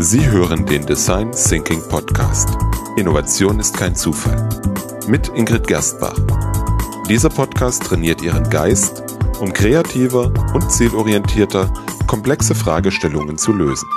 Sie hören den Design Thinking Podcast. Innovation ist kein Zufall. Mit Ingrid Gerstbach. Dieser Podcast trainiert Ihren Geist, um kreativer und zielorientierter komplexe Fragestellungen zu lösen.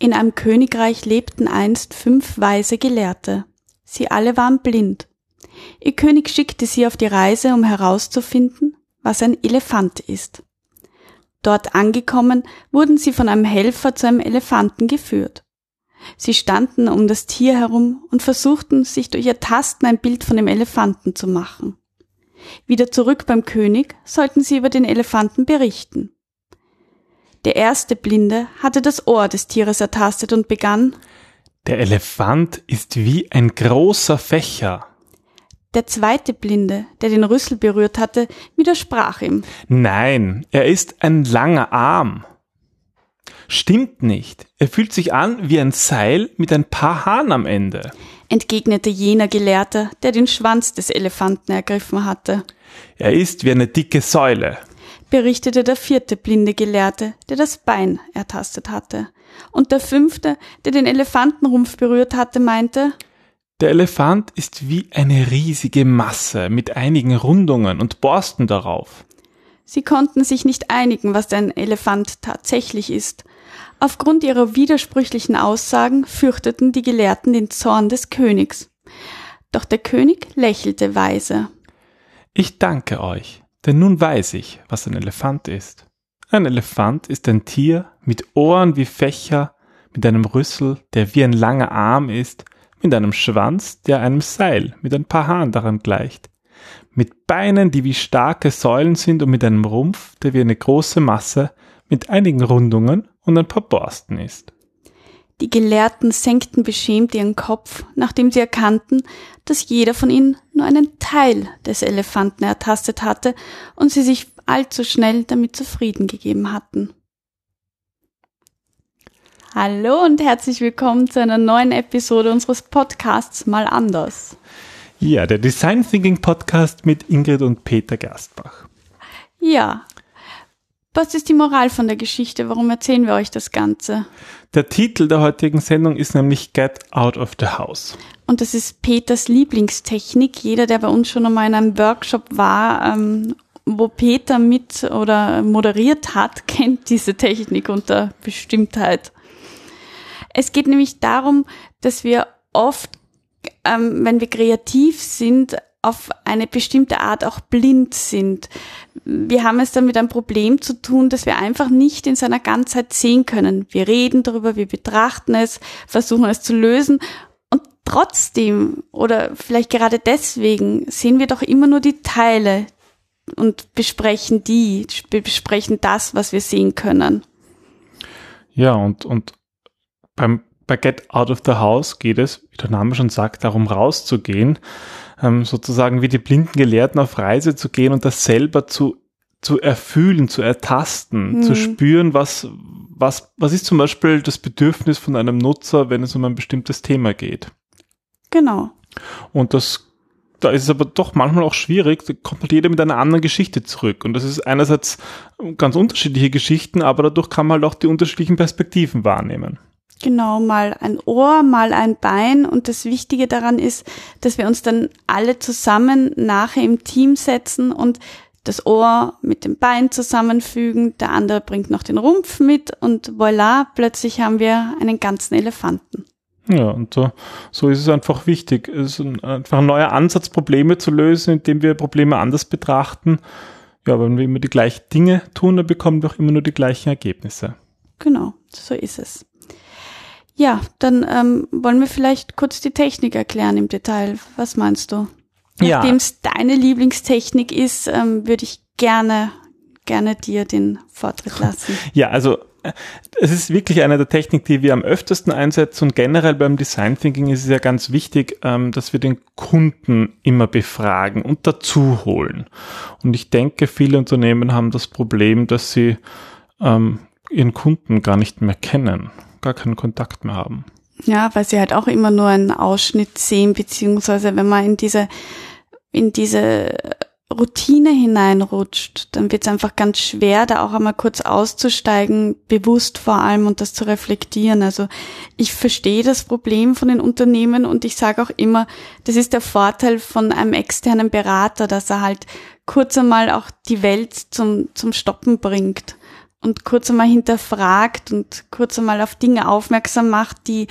In einem Königreich lebten einst fünf weise Gelehrte. Sie alle waren blind. Ihr König schickte sie auf die Reise, um herauszufinden, was ein Elefant ist. Dort angekommen, wurden sie von einem Helfer zu einem Elefanten geführt. Sie standen um das Tier herum und versuchten, sich durch ihr Tasten ein Bild von dem Elefanten zu machen. Wieder zurück beim König sollten sie über den Elefanten berichten. Der erste Blinde hatte das Ohr des Tieres ertastet und begann Der Elefant ist wie ein großer Fächer. Der zweite Blinde, der den Rüssel berührt hatte, widersprach ihm. Nein, er ist ein langer Arm. Stimmt nicht. Er fühlt sich an wie ein Seil mit ein paar Haaren am Ende. entgegnete jener Gelehrte, der den Schwanz des Elefanten ergriffen hatte. Er ist wie eine dicke Säule. berichtete der vierte blinde Gelehrte, der das Bein ertastet hatte. Und der fünfte, der den Elefantenrumpf berührt hatte, meinte, Der Elefant ist wie eine riesige Masse mit einigen Rundungen und Borsten darauf. sie konnten sich nicht einigen, was ein Elefant tatsächlich ist. Aufgrund ihrer widersprüchlichen Aussagen fürchteten die Gelehrten den Zorn des Königs. Doch der König lächelte weise. Ich danke euch, denn nun weiß ich, was ein Elefant ist. Ein Elefant ist ein Tier mit Ohren wie Fächer, mit einem Rüssel, der wie ein langer Arm ist, mit einem Schwanz, der einem Seil mit ein paar Haaren daran gleicht, mit Beinen, die wie starke Säulen sind und mit einem Rumpf, der wie eine große Masse mit einigen Rundungen und ein paar Borsten ist. Die Gelehrten senkten beschämt ihren Kopf, nachdem sie erkannten, dass jeder von ihnen nur einen Teil des Elefanten ertastet hatte und sie sich allzu schnell damit zufrieden gegeben hatten. Hallo und herzlich willkommen zu einer neuen Episode unseres Podcasts Mal anders. Ja, der Design Thinking Podcast mit Ingrid und Peter Gerstbach. Ja. Was ist die Moral von der Geschichte? Warum erzählen wir euch das Ganze? Der Titel der heutigen Sendung ist nämlich Get Out of the House. Und das ist Peters Lieblingstechnik. Jeder, der bei uns schon einmal in einem Workshop war, ähm, wo Peter mit oder moderiert hat, kennt diese Technik unter Bestimmtheit. Es geht nämlich darum, dass wir oft, ähm, wenn wir kreativ sind, auf eine bestimmte Art auch blind sind. Wir haben es dann mit einem Problem zu tun, dass wir einfach nicht in seiner Ganzheit sehen können. Wir reden darüber, wir betrachten es, versuchen es zu lösen und trotzdem oder vielleicht gerade deswegen sehen wir doch immer nur die Teile und besprechen die, besprechen das, was wir sehen können. Ja, und, und beim, bei Get Out of the House geht es, wie der Name schon sagt, darum rauszugehen, ähm, sozusagen wie die blinden Gelehrten auf Reise zu gehen und das selber zu, zu erfühlen, zu ertasten, Mhm. zu spüren, was, was, was ist zum Beispiel das Bedürfnis von einem Nutzer, wenn es um ein bestimmtes Thema geht. Genau. Und das, da ist es aber doch manchmal auch schwierig, da kommt halt jeder mit einer anderen Geschichte zurück. Und das ist einerseits ganz unterschiedliche Geschichten, aber dadurch kann man halt auch die unterschiedlichen Perspektiven wahrnehmen. Genau, mal ein Ohr, mal ein Bein. Und das Wichtige daran ist, dass wir uns dann alle zusammen nachher im Team setzen und das Ohr mit dem Bein zusammenfügen. Der andere bringt noch den Rumpf mit und voilà, plötzlich haben wir einen ganzen Elefanten. Ja, und so, so ist es einfach wichtig. Es ist ein, einfach ein neuer Ansatz, Probleme zu lösen, indem wir Probleme anders betrachten. Ja, wenn wir immer die gleichen Dinge tun, dann bekommen wir auch immer nur die gleichen Ergebnisse. Genau, so ist es. Ja, dann ähm, wollen wir vielleicht kurz die Technik erklären im Detail. Was meinst du? Ja. Nachdem es deine Lieblingstechnik ist, ähm, würde ich gerne, gerne dir den Vortritt lassen. Ja, also äh, es ist wirklich eine der Techniken, die wir am öftesten einsetzen und generell beim Design Thinking ist es ja ganz wichtig, ähm, dass wir den Kunden immer befragen und dazu holen. Und ich denke, viele Unternehmen haben das Problem, dass sie ähm, ihren Kunden gar nicht mehr kennen, gar keinen Kontakt mehr haben. Ja, weil sie halt auch immer nur einen Ausschnitt sehen, beziehungsweise wenn man in diese, in diese Routine hineinrutscht, dann wird es einfach ganz schwer, da auch einmal kurz auszusteigen, bewusst vor allem und das zu reflektieren. Also ich verstehe das Problem von den Unternehmen und ich sage auch immer, das ist der Vorteil von einem externen Berater, dass er halt kurz einmal auch die Welt zum, zum Stoppen bringt und kurz einmal hinterfragt und kurz einmal auf Dinge aufmerksam macht, die,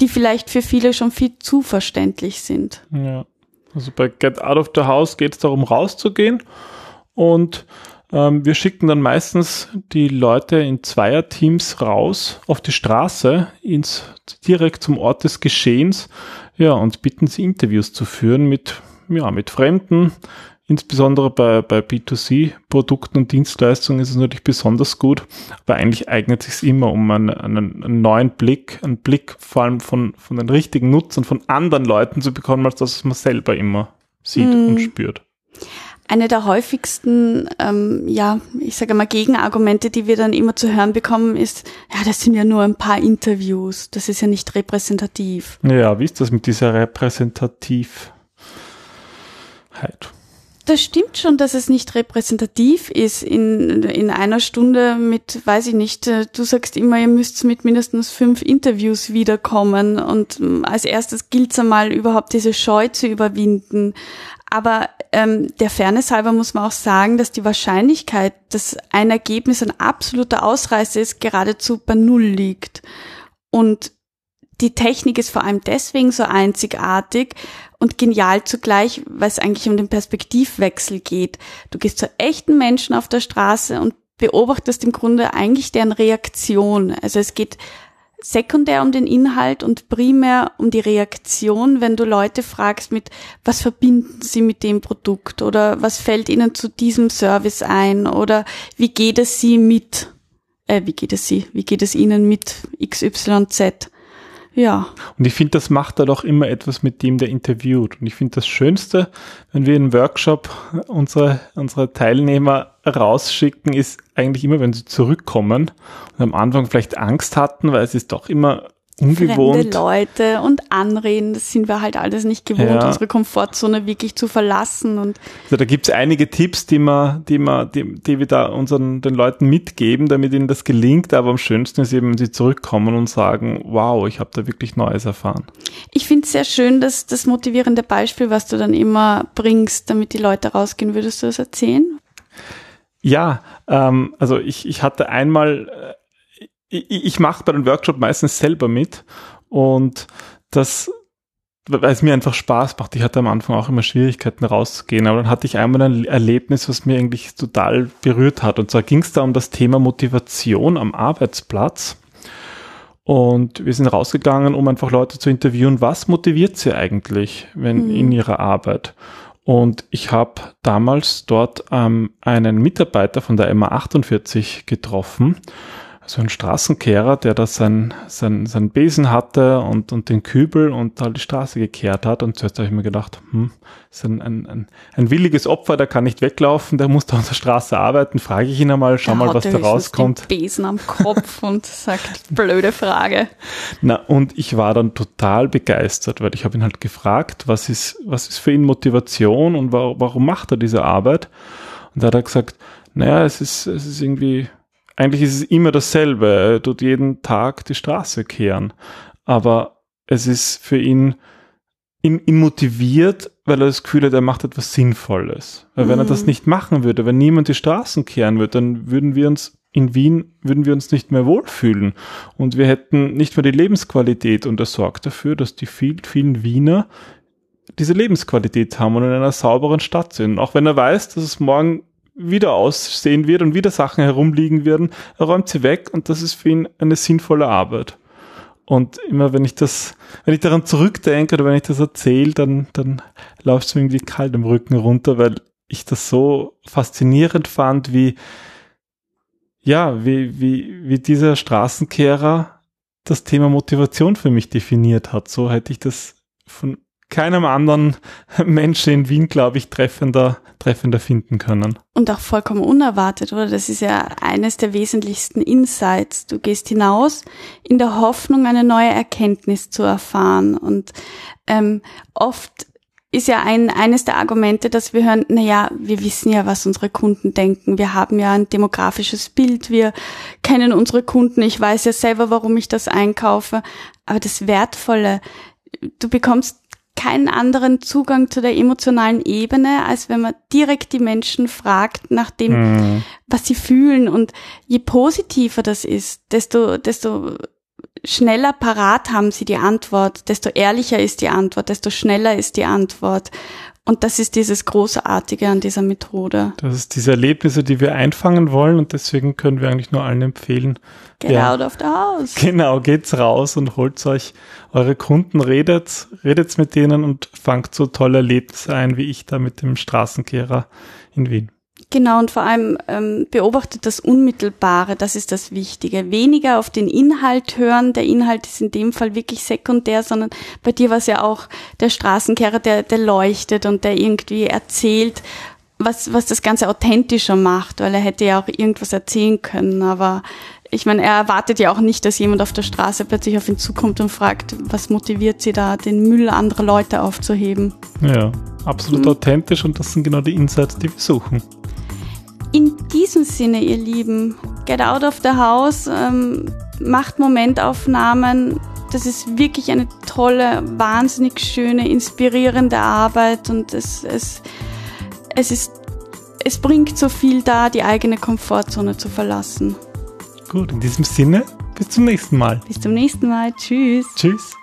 die vielleicht für viele schon viel zu verständlich sind. Ja. Also bei Get Out of the House geht es darum, rauszugehen und ähm, wir schicken dann meistens die Leute in Zweierteams raus auf die Straße, ins, direkt zum Ort des Geschehens, ja, und bitten sie Interviews zu führen mit, ja, mit Fremden, Insbesondere bei, bei B2C-Produkten und Dienstleistungen ist es natürlich besonders gut, aber eigentlich eignet es sich immer, um einen, einen, einen, neuen Blick, einen Blick vor allem von, von den richtigen Nutzern, von anderen Leuten zu bekommen, als das, was man selber immer sieht mm. und spürt. Eine der häufigsten, ähm, ja, ich sage mal Gegenargumente, die wir dann immer zu hören bekommen, ist, ja, das sind ja nur ein paar Interviews, das ist ja nicht repräsentativ. Ja, wie ist das mit dieser Repräsentativheit? Das stimmt schon, dass es nicht repräsentativ ist in, in einer Stunde mit, weiß ich nicht, äh, du sagst immer, ihr müsst mit mindestens fünf Interviews wiederkommen und ähm, als erstes gilt es einmal überhaupt diese Scheu zu überwinden. Aber ähm, der Fairness halber muss man auch sagen, dass die Wahrscheinlichkeit, dass ein Ergebnis ein absoluter Ausreißer ist, geradezu bei Null liegt. Und die Technik ist vor allem deswegen so einzigartig und genial zugleich, weil es eigentlich um den Perspektivwechsel geht. Du gehst zu echten Menschen auf der Straße und beobachtest im Grunde eigentlich deren Reaktion. Also es geht sekundär um den Inhalt und primär um die Reaktion, wenn du Leute fragst mit, was verbinden sie mit dem Produkt oder was fällt ihnen zu diesem Service ein oder wie geht es sie mit, äh, wie geht es sie, wie geht es ihnen mit XYZ? Ja. Und ich finde, das macht er doch immer etwas mit dem, der interviewt. Und ich finde das Schönste, wenn wir im Workshop unsere, unsere Teilnehmer rausschicken, ist eigentlich immer, wenn sie zurückkommen und am Anfang vielleicht Angst hatten, weil es ist doch immer ungewohnt. Fremde Leute und anreden, das sind wir halt alles nicht gewohnt, ja. unsere Komfortzone wirklich zu verlassen. Und also da gibt's einige Tipps, die wir, die wir, die, die wir da unseren den Leuten mitgeben, damit ihnen das gelingt. Aber am schönsten ist eben, wenn sie zurückkommen und sagen, wow, ich habe da wirklich Neues erfahren. Ich finde es sehr schön, dass das motivierende Beispiel, was du dann immer bringst, damit die Leute rausgehen. Würdest du das erzählen? Ja, ähm, also ich, ich hatte einmal ich, ich mache bei den Workshop meistens selber mit und das, weil es mir einfach Spaß macht. Ich hatte am Anfang auch immer Schwierigkeiten rauszugehen, aber dann hatte ich einmal ein Erlebnis, was mir eigentlich total berührt hat. Und zwar ging es da um das Thema Motivation am Arbeitsplatz. Und wir sind rausgegangen, um einfach Leute zu interviewen, was motiviert sie eigentlich wenn, mhm. in ihrer Arbeit. Und ich habe damals dort ähm, einen Mitarbeiter von der MA48 getroffen so ein Straßenkehrer, der da sein, sein, sein Besen hatte und, und den Kübel und da die Straße gekehrt hat. Und zuerst habe ich mir gedacht, hm, ist ein, ein, ein, ein williges Opfer, der kann nicht weglaufen, der muss da auf der Straße arbeiten. Frage ich ihn einmal, schau mal, was da rauskommt. Den Besen am Kopf und sagt, blöde Frage. Na, und ich war dann total begeistert, weil ich habe ihn halt gefragt, was ist, was ist für ihn Motivation und warum, warum macht er diese Arbeit? Und da hat er gesagt, naja, es ist, es ist irgendwie, eigentlich ist es immer dasselbe. Er tut jeden Tag die Straße kehren. Aber es ist für ihn, ihn, ihn motiviert, weil er das Gefühl hat, er macht etwas Sinnvolles. Weil mhm. wenn er das mhm. nicht machen würde, wenn niemand die Straßen kehren würde, dann würden wir uns in Wien würden wir uns nicht mehr wohlfühlen und wir hätten nicht mehr die Lebensqualität und er sorgt dafür, dass die vielen, vielen Wiener diese Lebensqualität haben und in einer sauberen Stadt sind. Auch wenn er weiß, dass es morgen wieder aussehen wird und wieder Sachen herumliegen werden, er räumt sie weg und das ist für ihn eine sinnvolle Arbeit. Und immer wenn ich das, wenn ich daran zurückdenke oder wenn ich das erzähle, dann, dann läuft es mir irgendwie kalt im Rücken runter, weil ich das so faszinierend fand, wie, ja, wie, wie, wie dieser Straßenkehrer das Thema Motivation für mich definiert hat. So hätte ich das von keinem anderen Menschen in Wien, glaube ich, treffender, treffender finden können. Und auch vollkommen unerwartet, oder? Das ist ja eines der wesentlichsten Insights. Du gehst hinaus in der Hoffnung, eine neue Erkenntnis zu erfahren. Und ähm, oft ist ja ein, eines der Argumente, dass wir hören, na ja, wir wissen ja, was unsere Kunden denken. Wir haben ja ein demografisches Bild. Wir kennen unsere Kunden. Ich weiß ja selber, warum ich das einkaufe. Aber das Wertvolle, du bekommst keinen anderen Zugang zu der emotionalen Ebene, als wenn man direkt die Menschen fragt nach dem, mhm. was sie fühlen. Und je positiver das ist, desto, desto schneller parat haben sie die Antwort, desto ehrlicher ist die Antwort, desto schneller ist die Antwort. Und das ist dieses Großartige an dieser Methode. Das ist diese Erlebnisse, die wir einfangen wollen und deswegen können wir eigentlich nur allen empfehlen. Get ja, out of the house. Genau, geht's raus und holt euch eure Kunden, redet, redet mit denen und fangt so tolle Erlebnisse ein, wie ich da mit dem Straßenkehrer in Wien. Genau, und vor allem ähm, beobachtet das Unmittelbare, das ist das Wichtige. Weniger auf den Inhalt hören, der Inhalt ist in dem Fall wirklich sekundär, sondern bei dir war es ja auch der Straßenkehrer, der, der leuchtet und der irgendwie erzählt, was, was das Ganze authentischer macht, weil er hätte ja auch irgendwas erzählen können, aber ich meine, er erwartet ja auch nicht, dass jemand auf der Straße plötzlich auf ihn zukommt und fragt, was motiviert sie da, den Müll anderer Leute aufzuheben. Ja, absolut mhm. authentisch und das sind genau die Insights, die wir suchen. In diesem Sinne, ihr Lieben, get out of the house, ähm, macht Momentaufnahmen. Das ist wirklich eine tolle, wahnsinnig schöne, inspirierende Arbeit und es, es, es ist, es bringt so viel da, die eigene Komfortzone zu verlassen. Gut, in diesem Sinne, bis zum nächsten Mal. Bis zum nächsten Mal. Tschüss. Tschüss.